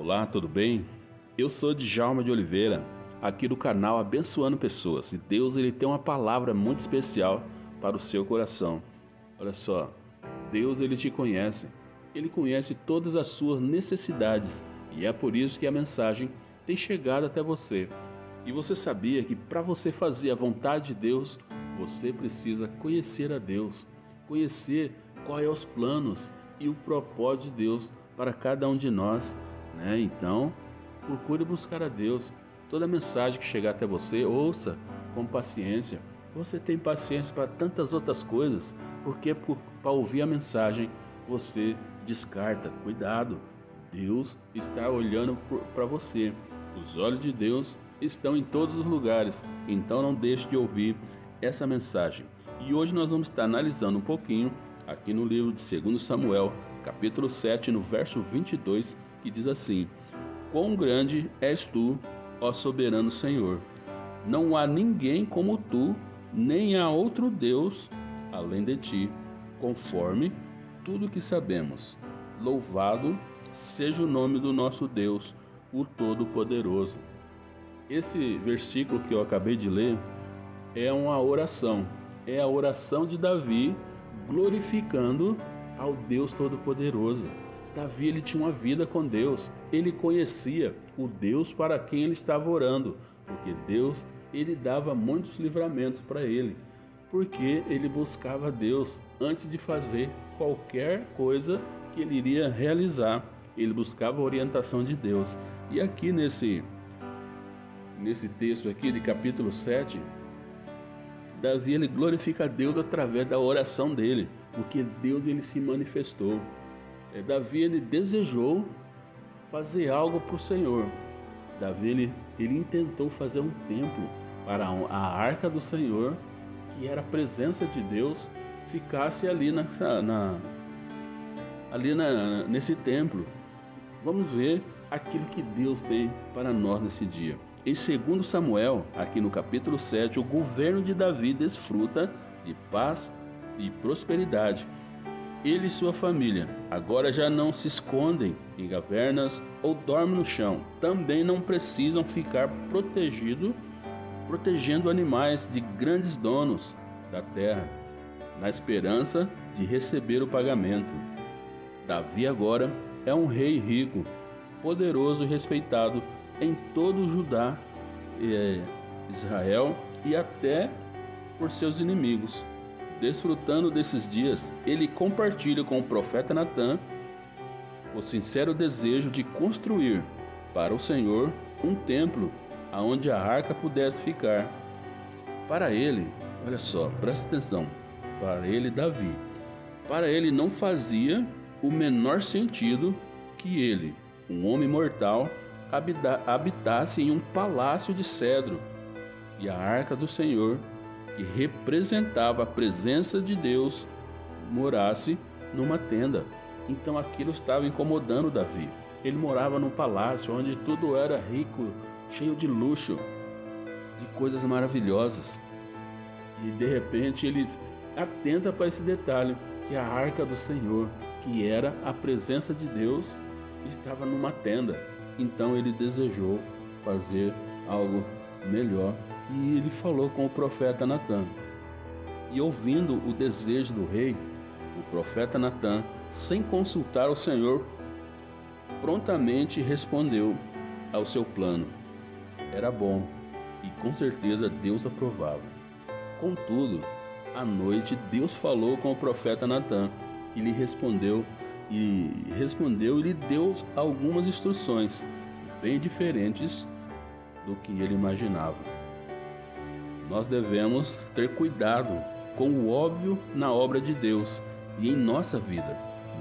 Olá, tudo bem? Eu sou Djalma de Oliveira, aqui do canal Abençoando Pessoas. E Deus ele tem uma palavra muito especial para o seu coração. Olha só, Deus ele te conhece. Ele conhece todas as suas necessidades e é por isso que a mensagem tem chegado até você. E você sabia que para você fazer a vontade de Deus, você precisa conhecer a Deus, conhecer quais é os planos e o propósito de Deus para cada um de nós, né? Então, procure buscar a Deus. Toda mensagem que chegar até você, ouça com paciência. Você tem paciência para tantas outras coisas, porque para ouvir a mensagem você descarta. Cuidado, Deus está olhando para você. Os olhos de Deus estão em todos os lugares, então não deixe de ouvir essa mensagem. E hoje nós vamos estar analisando um pouquinho aqui no livro de 2 Samuel, capítulo 7, no verso 22, que diz assim: Quão grande és tu, ó soberano Senhor! Não há ninguém como tu, nem há outro Deus além de ti, conforme tudo que sabemos. Louvado seja o nome do nosso Deus, o Todo-Poderoso. Esse versículo que eu acabei de ler é uma oração, é a oração de Davi glorificando ao Deus Todo-Poderoso. Davi ele tinha uma vida com Deus, ele conhecia o Deus para quem ele estava orando, porque Deus ele dava muitos livramentos para ele, porque ele buscava Deus antes de fazer qualquer coisa que ele iria realizar. Ele buscava a orientação de Deus. E aqui nesse nesse texto aqui de capítulo 7, Davi ele glorifica a Deus através da oração dele, porque Deus ele se manifestou. É, Davi ele desejou fazer algo para o Senhor. Davi ele, ele intentou fazer um templo para a arca do Senhor, que era a presença de Deus, ficasse ali na, ali na, nesse templo. Vamos ver aquilo que Deus tem para nós nesse dia. Em 2 Samuel, aqui no capítulo 7, o governo de Davi desfruta de paz e prosperidade. Ele e sua família agora já não se escondem em cavernas ou dormem no chão. Também não precisam ficar protegido, protegendo animais de grandes donos da terra, na esperança de receber o pagamento. Davi agora é um rei rico, poderoso e respeitado em todo o Judá, é, Israel e até por seus inimigos. Desfrutando desses dias, ele compartilha com o profeta Natã o sincero desejo de construir para o Senhor um templo aonde a arca pudesse ficar. Para ele, olha só, presta atenção, para ele Davi, para ele não fazia o menor sentido que ele, um homem mortal, habitasse em um palácio de cedro. E a arca do Senhor, que representava a presença de Deus, morasse numa tenda. Então aquilo estava incomodando Davi. Ele morava num palácio onde tudo era rico, cheio de luxo, de coisas maravilhosas. E de repente ele atenta para esse detalhe, que a arca do Senhor, que era a presença de Deus, estava numa tenda. Então ele desejou fazer algo melhor e ele falou com o profeta Natan. E ouvindo o desejo do rei, o profeta Natan, sem consultar o Senhor, prontamente respondeu ao seu plano. Era bom e com certeza Deus aprovava. Contudo, à noite Deus falou com o profeta Natan e lhe respondeu e respondeu e lhe deu algumas instruções bem diferentes do que ele imaginava. Nós devemos ter cuidado com o óbvio na obra de Deus e em nossa vida.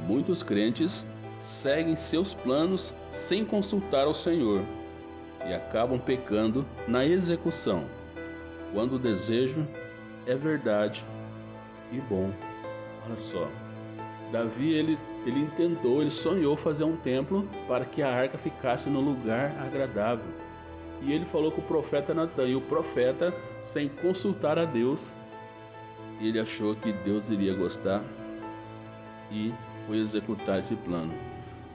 Muitos crentes seguem seus planos sem consultar o Senhor e acabam pecando na execução, quando o desejo é verdade e bom. Olha só, Davi ele, ele intentou, ele sonhou fazer um templo para que a arca ficasse no lugar agradável. E ele falou com o profeta Natan, e o profeta, sem consultar a Deus, ele achou que Deus iria gostar e foi executar esse plano.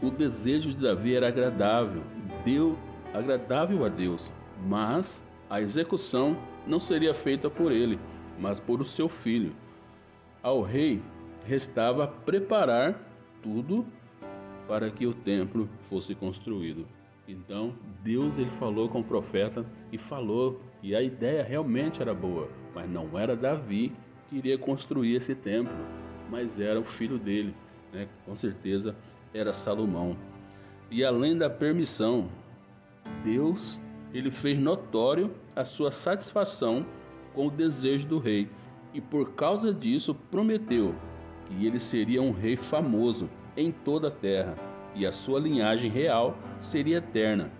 o desejo de Davi era agradável, deu agradável a Deus, mas a execução não seria feita por ele, mas por o seu filho. Ao rei restava preparar tudo para que o templo fosse construído. Então, Deus ele falou com o profeta e falou, e a ideia realmente era boa, mas não era Davi que iria construir esse templo, mas era o filho dele, né? Com certeza era Salomão. E além da permissão, Deus ele fez notório a sua satisfação com o desejo do rei, e por causa disso prometeu que ele seria um rei famoso em toda a terra, e a sua linhagem real seria eterna,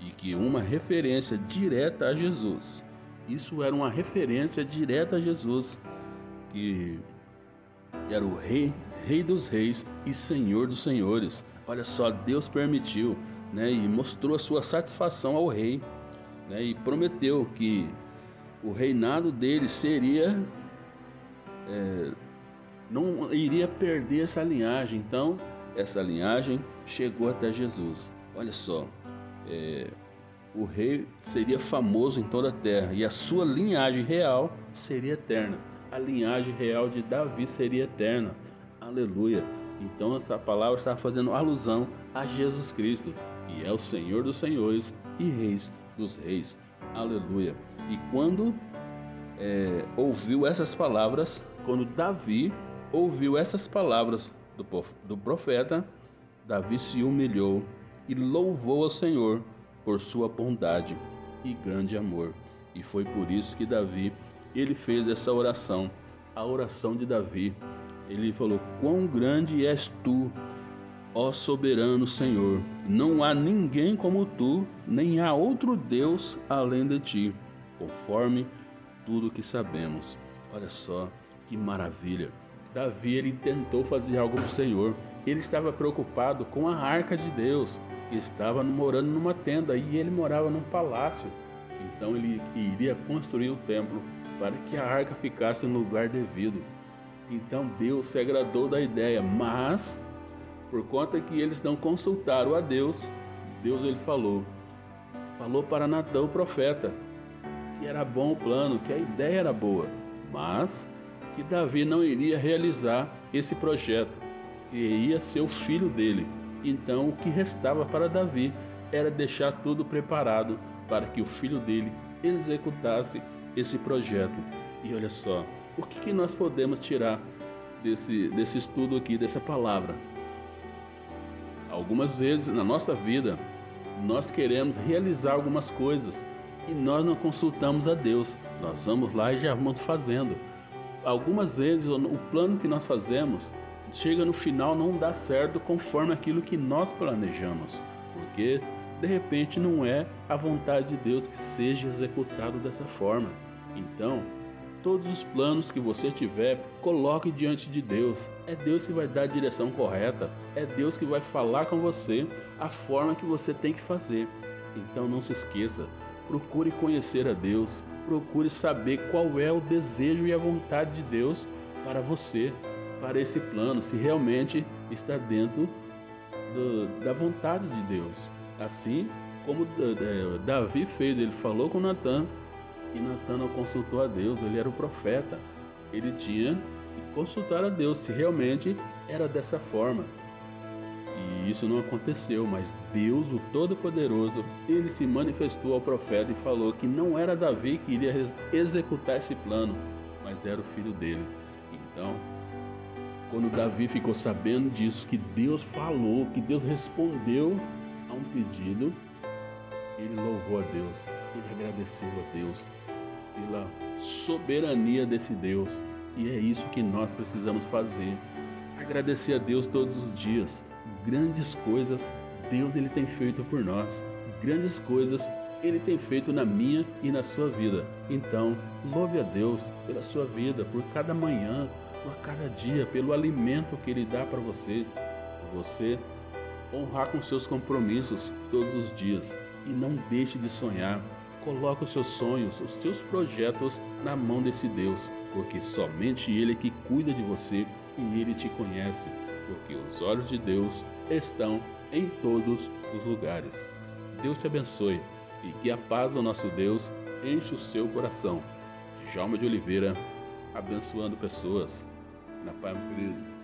e que uma referência direta a Jesus. Isso era uma referência direta a Jesus, que era o rei, rei dos reis e senhor dos senhores. Olha só, Deus permitiu, né, e mostrou a sua satisfação ao rei, né, e prometeu que o reinado dele seria é, não iria perder essa linhagem. Então, essa linhagem chegou até Jesus. Olha só, é, o rei seria famoso em toda a terra e a sua linhagem real seria eterna. A linhagem real de Davi seria eterna. Aleluia. Então essa palavra está fazendo alusão a Jesus Cristo, que é o Senhor dos Senhores e Reis dos Reis. Aleluia. E quando é, ouviu essas palavras, quando Davi ouviu essas palavras do, do profeta, Davi se humilhou e louvou ao Senhor por sua bondade e grande amor. E foi por isso que Davi ele fez essa oração, a oração de Davi. Ele falou: "Quão grande és tu, ó soberano Senhor! Não há ninguém como tu, nem há outro Deus além de ti, conforme tudo que sabemos." Olha só que maravilha! Davi ele tentou fazer algo para o Senhor. Ele estava preocupado com a arca de Deus, que estava morando numa tenda e ele morava num palácio. Então ele iria construir o templo para que a arca ficasse no lugar devido. Então Deus se agradou da ideia, mas por conta que eles não consultaram a Deus, Deus ele falou, falou para Natão o profeta que era bom o plano, que a ideia era boa, mas que Davi não iria realizar esse projeto, que ia ser o filho dele. Então, o que restava para Davi era deixar tudo preparado para que o filho dele executasse esse projeto. E olha só, o que, que nós podemos tirar desse, desse estudo aqui, dessa palavra? Algumas vezes na nossa vida, nós queremos realizar algumas coisas e nós não consultamos a Deus. Nós vamos lá e já vamos fazendo algumas vezes o plano que nós fazemos chega no final não dá certo conforme aquilo que nós planejamos, porque de repente não é a vontade de Deus que seja executado dessa forma. Então, todos os planos que você tiver, coloque diante de Deus. É Deus que vai dar a direção correta, é Deus que vai falar com você a forma que você tem que fazer. Então não se esqueça, procure conhecer a Deus, procure saber qual é o desejo e a vontade de Deus para você, para esse plano, se realmente está dentro do, da vontade de Deus. Assim como Davi fez, ele falou com Natan e Natan não consultou a Deus, ele era o profeta. Ele tinha que consultar a Deus se realmente era dessa forma. E isso não aconteceu, mas Deus, o Todo-Poderoso, ele se manifestou ao profeta e falou que não era Davi que iria executar esse plano, mas era o filho dele. Então, quando Davi ficou sabendo disso, que Deus falou, que Deus respondeu a um pedido, ele louvou a Deus, ele agradeceu a Deus pela soberania desse Deus. E é isso que nós precisamos fazer. Agradecer a Deus todos os dias grandes coisas Deus ele tem feito por nós. Grandes coisas ele tem feito na minha e na sua vida. Então, louve a Deus pela sua vida, por cada manhã, por cada dia, pelo alimento que ele dá para você. Você honrar com seus compromissos todos os dias e não deixe de sonhar. Coloque os seus sonhos, os seus projetos na mão desse Deus, porque somente ele é que cuida de você e ele te conhece. porque os olhos de Deus estão em todos os lugares. Deus te abençoe e que a paz do nosso Deus enche o seu coração. Djalma de Oliveira, abençoando pessoas. Na paz, querido.